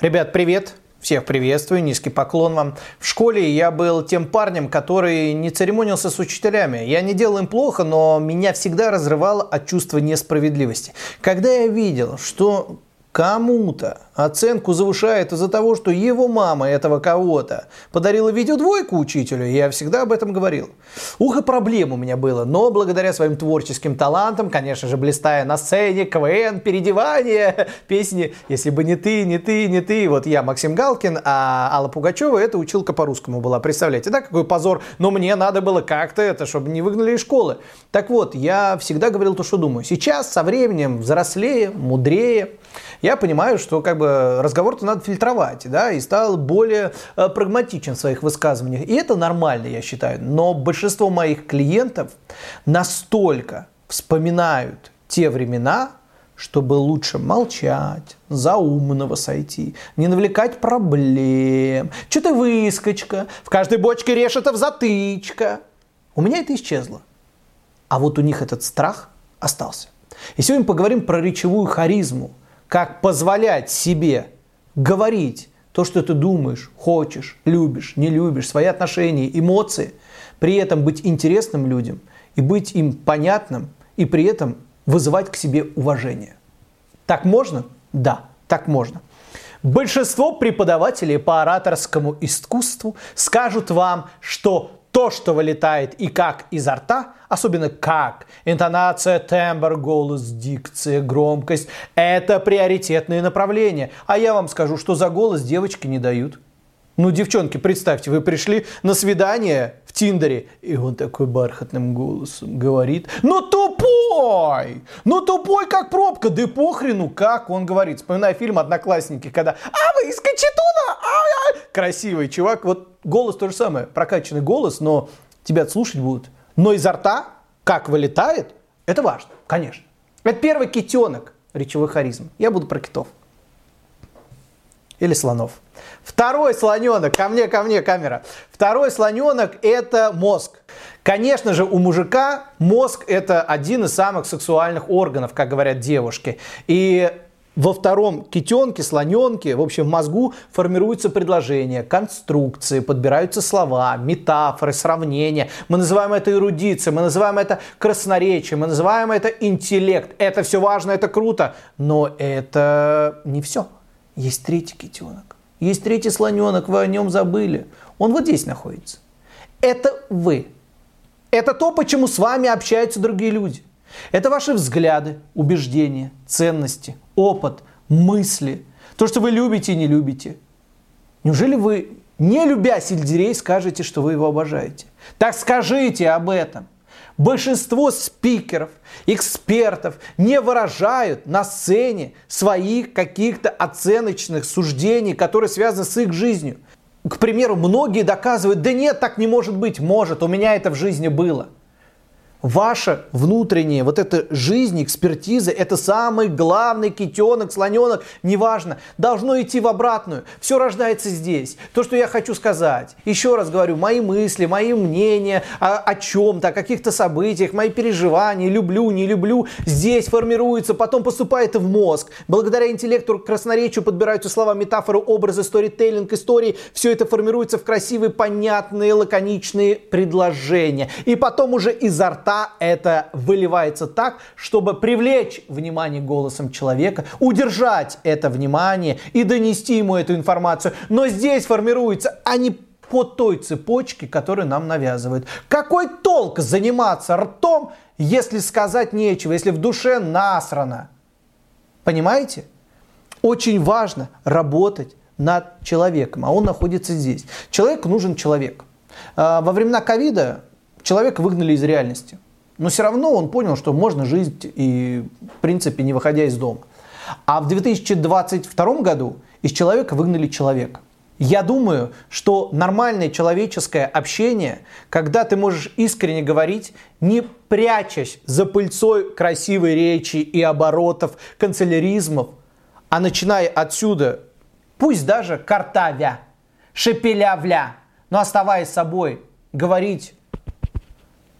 Ребят, привет! Всех приветствую, низкий поклон вам. В школе я был тем парнем, который не церемонился с учителями. Я не делал им плохо, но меня всегда разрывало от чувства несправедливости. Когда я видел, что кому-то оценку завышает из-за того, что его мама этого кого-то подарила видеодвойку учителю, я всегда об этом говорил. Ух, и проблем у меня было, но благодаря своим творческим талантам, конечно же, блистая на сцене, КВН, переодевание, песни «Если бы не ты, не ты, не ты». Вот я Максим Галкин, а Алла Пугачева это училка по-русскому была. Представляете, да, какой позор? Но мне надо было как-то это, чтобы не выгнали из школы. Так вот, я всегда говорил то, что думаю. Сейчас, со временем, взрослее, мудрее, я понимаю, что как бы разговор-то надо фильтровать, да, и стал более э, прагматичен в своих высказываниях. И это нормально, я считаю. Но большинство моих клиентов настолько вспоминают те времена, чтобы лучше молчать, за умного сойти, не навлекать проблем. Что-то выскочка, в каждой бочке решетов затычка. У меня это исчезло. А вот у них этот страх остался. И сегодня поговорим про речевую харизму – как позволять себе говорить то, что ты думаешь, хочешь, любишь, не любишь, свои отношения, эмоции, при этом быть интересным людям и быть им понятным, и при этом вызывать к себе уважение. Так можно? Да, так можно. Большинство преподавателей по ораторскому искусству скажут вам, что то, что вылетает и как изо рта, особенно как, интонация, тембр, голос, дикция, громкость, это приоритетные направления. А я вам скажу, что за голос девочки не дают. Ну, девчонки, представьте, вы пришли на свидание в Тиндере, и он такой бархатным голосом говорит, ну тупой, ну тупой как пробка, да и похрену, как он говорит. Вспоминаю фильм «Одноклассники», когда «А вы из Кочетуна? А, а, красивый чувак. Вот голос то же самое, прокачанный голос, но тебя слушать будут. Но изо рта, как вылетает, это важно, конечно. Это первый китенок речевой харизм. Я буду про китов. Или слонов. Второй слоненок, ко мне, ко мне камера. Второй слоненок это мозг. Конечно же, у мужика мозг это один из самых сексуальных органов, как говорят девушки. И во втором китенке, слоненке, в общем, в мозгу формируются предложения, конструкции, подбираются слова, метафоры, сравнения. Мы называем это эрудицией, мы называем это красноречием, мы называем это интеллект. Это все важно, это круто, но это не все. Есть третий китенок, есть третий слоненок, вы о нем забыли. Он вот здесь находится. Это вы. Это то, почему с вами общаются другие люди. Это ваши взгляды, убеждения, ценности, опыт, мысли, то, что вы любите и не любите. Неужели вы, не любя сельдерей, скажете, что вы его обожаете? Так скажите об этом. Большинство спикеров, экспертов не выражают на сцене своих каких-то оценочных суждений, которые связаны с их жизнью. К примеру, многие доказывают, да нет, так не может быть, может, у меня это в жизни было – Ваша внутренняя вот эта жизнь, экспертиза, это самый главный китенок, слоненок, неважно, должно идти в обратную. Все рождается здесь. То, что я хочу сказать. Еще раз говорю, мои мысли, мои мнения о, о чем-то, о каких-то событиях, мои переживания, люблю, не люблю, здесь формируется, потом поступает в мозг. Благодаря интеллекту, красноречию подбираются слова, метафоры, образы, сторителлинг, истории. Все это формируется в красивые, понятные, лаконичные предложения. И потом уже изо рта рта это выливается так, чтобы привлечь внимание голосом человека, удержать это внимание и донести ему эту информацию. Но здесь формируется, а не по той цепочке, которую нам навязывают. Какой толк заниматься ртом, если сказать нечего, если в душе насрано? Понимаете? Очень важно работать над человеком, а он находится здесь. Человеку нужен человек. А, во времена ковида человека выгнали из реальности. Но все равно он понял, что можно жить и, в принципе, не выходя из дома. А в 2022 году из человека выгнали человека. Я думаю, что нормальное человеческое общение, когда ты можешь искренне говорить, не прячась за пыльцой красивой речи и оборотов, канцеляризмов, а начиная отсюда, пусть даже картавя, шепелявля, но оставаясь собой, говорить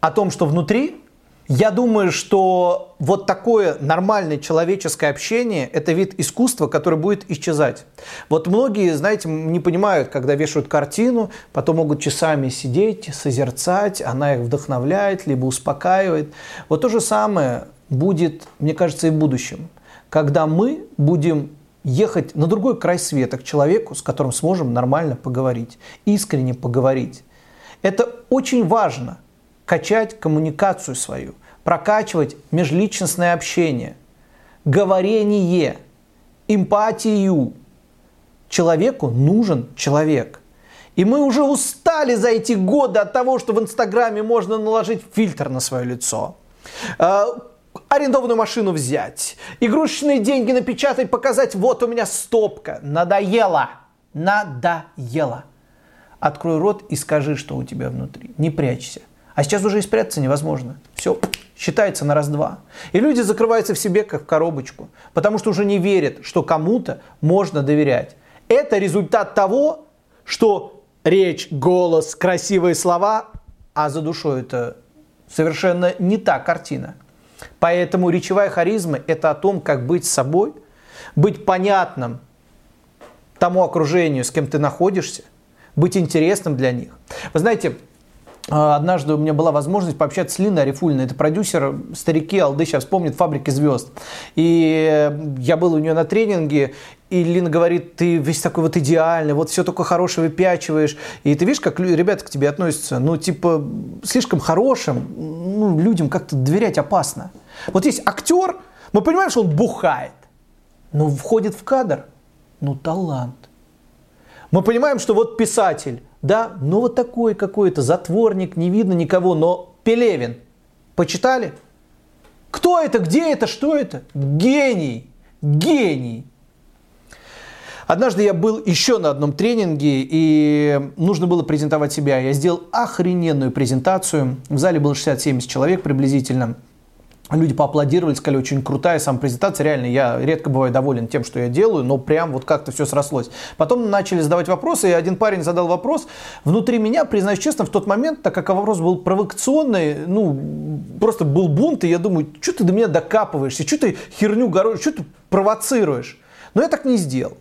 о том, что внутри, Я думаю, что вот такое нормальное человеческое общение – это вид искусства, который будет исчезать. Вот многие, знаете, не понимают, когда вешают картину, потом могут часами сидеть, созерцать, она их вдохновляет, либо успокаивает. Вот то же самое будет, мне кажется, и в будущем, когда мы будем ехать на другой край света к человеку, с которым сможем нормально поговорить, искренне поговорить. Это очень важно – качать коммуникацию свою, прокачивать межличностное общение, говорение, эмпатию. Человеку нужен человек. И мы уже устали за эти годы от того, что в Инстаграме можно наложить фильтр на свое лицо а, арендованную машину взять, игрушечные деньги напечатать, показать, вот у меня стопка. Надоело. Надоело. Открой рот и скажи, что у тебя внутри. Не прячься. А сейчас уже и спрятаться невозможно. Все считается на раз-два. И люди закрываются в себе, как в коробочку, потому что уже не верят, что кому-то можно доверять. Это результат того, что речь, голос, красивые слова, а за душой это совершенно не та картина. Поэтому речевая харизма – это о том, как быть собой, быть понятным тому окружению, с кем ты находишься, быть интересным для них. Вы знаете, однажды у меня была возможность пообщаться с Линой Арифульной. Это продюсер, старики, алды сейчас помнят, «Фабрики звезд». И я был у нее на тренинге, и Лина говорит, ты весь такой вот идеальный, вот все только хорошее выпячиваешь. И ты видишь, как ребята к тебе относятся? Ну, типа, слишком хорошим, ну, людям как-то доверять опасно. Вот есть актер, мы понимаем, что он бухает, но входит в кадр, ну, талант. Мы понимаем, что вот писатель, да, ну вот такой какой-то затворник, не видно никого, но Пелевин. Почитали? Кто это, где это, что это? Гений, гений. Однажды я был еще на одном тренинге, и нужно было презентовать себя. Я сделал охрененную презентацию. В зале было 60-70 человек приблизительно. Люди поаплодировали, сказали, очень крутая сама презентация. Реально, я редко бываю доволен тем, что я делаю, но прям вот как-то все срослось. Потом начали задавать вопросы, и один парень задал вопрос. Внутри меня, признаюсь честно, в тот момент, так как вопрос был провокационный, ну, просто был бунт, и я думаю, что ты до меня докапываешься, что ты херню горой, что ты провоцируешь? Но я так не сделал.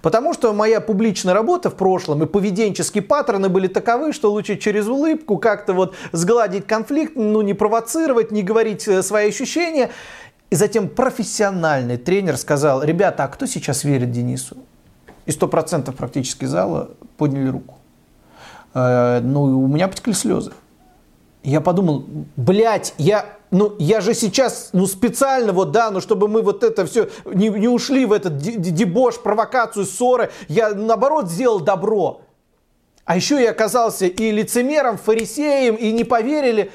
Потому что моя публичная работа в прошлом и поведенческие паттерны были таковы, что лучше через улыбку как-то вот сгладить конфликт, ну не провоцировать, не говорить э, свои ощущения. И затем профессиональный тренер сказал, ребята, а кто сейчас верит Денису? И сто процентов практически зала подняли руку. Э, ну, у меня потекли слезы. Я подумал, блядь, я ну, я же сейчас, ну, специально вот, да, ну, чтобы мы вот это все не, не ушли в этот дебош, провокацию, ссоры, я, наоборот, сделал добро. А еще я оказался и лицемером, фарисеем, и не поверили.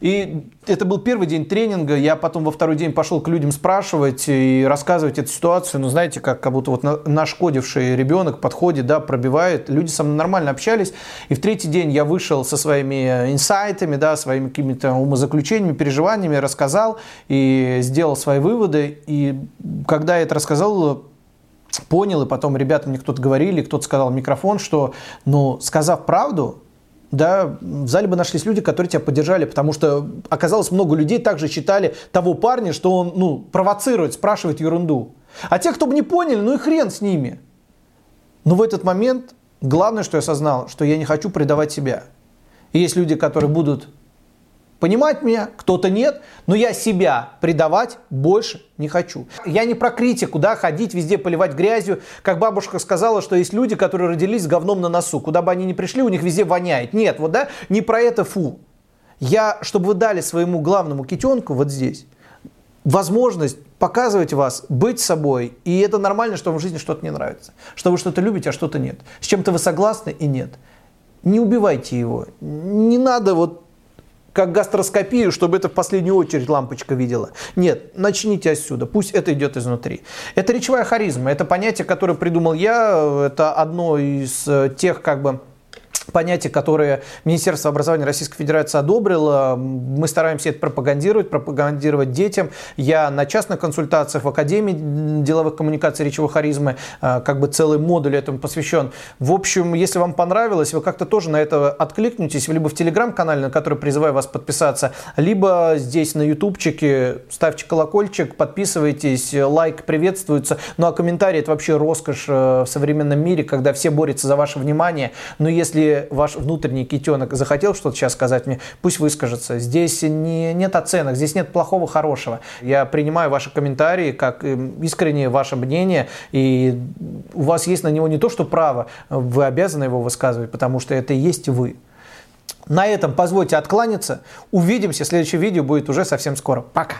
И это был первый день тренинга. Я потом во второй день пошел к людям спрашивать и рассказывать эту ситуацию. Ну, знаете, как, как будто вот нашкодивший ребенок подходит, да, пробивает. Люди со мной нормально общались. И в третий день я вышел со своими инсайтами, да, своими какими-то умозаключениями, переживаниями, рассказал и сделал свои выводы. И когда я это рассказал, понял, и потом ребята мне кто-то говорили, кто-то сказал в микрофон, что, ну, сказав правду, да, в зале бы нашлись люди, которые тебя поддержали, потому что оказалось много людей также считали того парня, что он, ну, провоцирует, спрашивает ерунду. А те, кто бы не поняли, ну и хрен с ними. Но в этот момент главное, что я осознал, что я не хочу предавать себя. И есть люди, которые будут понимать меня, кто-то нет, но я себя предавать больше не хочу. Я не про критику, да, ходить везде поливать грязью. Как бабушка сказала, что есть люди, которые родились с говном на носу. Куда бы они ни пришли, у них везде воняет. Нет, вот да, не про это фу. Я, чтобы вы дали своему главному китенку вот здесь возможность показывать вас, быть собой. И это нормально, что вам в жизни что-то не нравится. Что вы что-то любите, а что-то нет. С чем-то вы согласны и нет. Не убивайте его. Не надо вот как гастроскопию, чтобы это в последнюю очередь лампочка видела. Нет, начните отсюда, пусть это идет изнутри. Это речевая харизма, это понятие, которое придумал я, это одно из э, тех как бы понятия, которые Министерство образования Российской Федерации одобрило. Мы стараемся это пропагандировать, пропагандировать детям. Я на частных консультациях в Академии деловых коммуникаций речевой харизмы, э, как бы целый модуль этому посвящен. В общем, если вам понравилось, вы как-то тоже на это откликнетесь, либо в Телеграм-канале, на который призываю вас подписаться, либо здесь на ютубчике, ставьте колокольчик, подписывайтесь, лайк приветствуется. Ну а комментарии это вообще роскошь э, в современном мире, когда все борются за ваше внимание. Но если ваш внутренний китенок захотел что-то сейчас сказать мне, пусть выскажется. Здесь не, нет оценок, здесь нет плохого, хорошего. Я принимаю ваши комментарии как эм, искреннее ваше мнение, и у вас есть на него не то, что право, вы обязаны его высказывать, потому что это и есть вы. На этом позвольте откланяться. Увидимся. Следующее видео будет уже совсем скоро. Пока.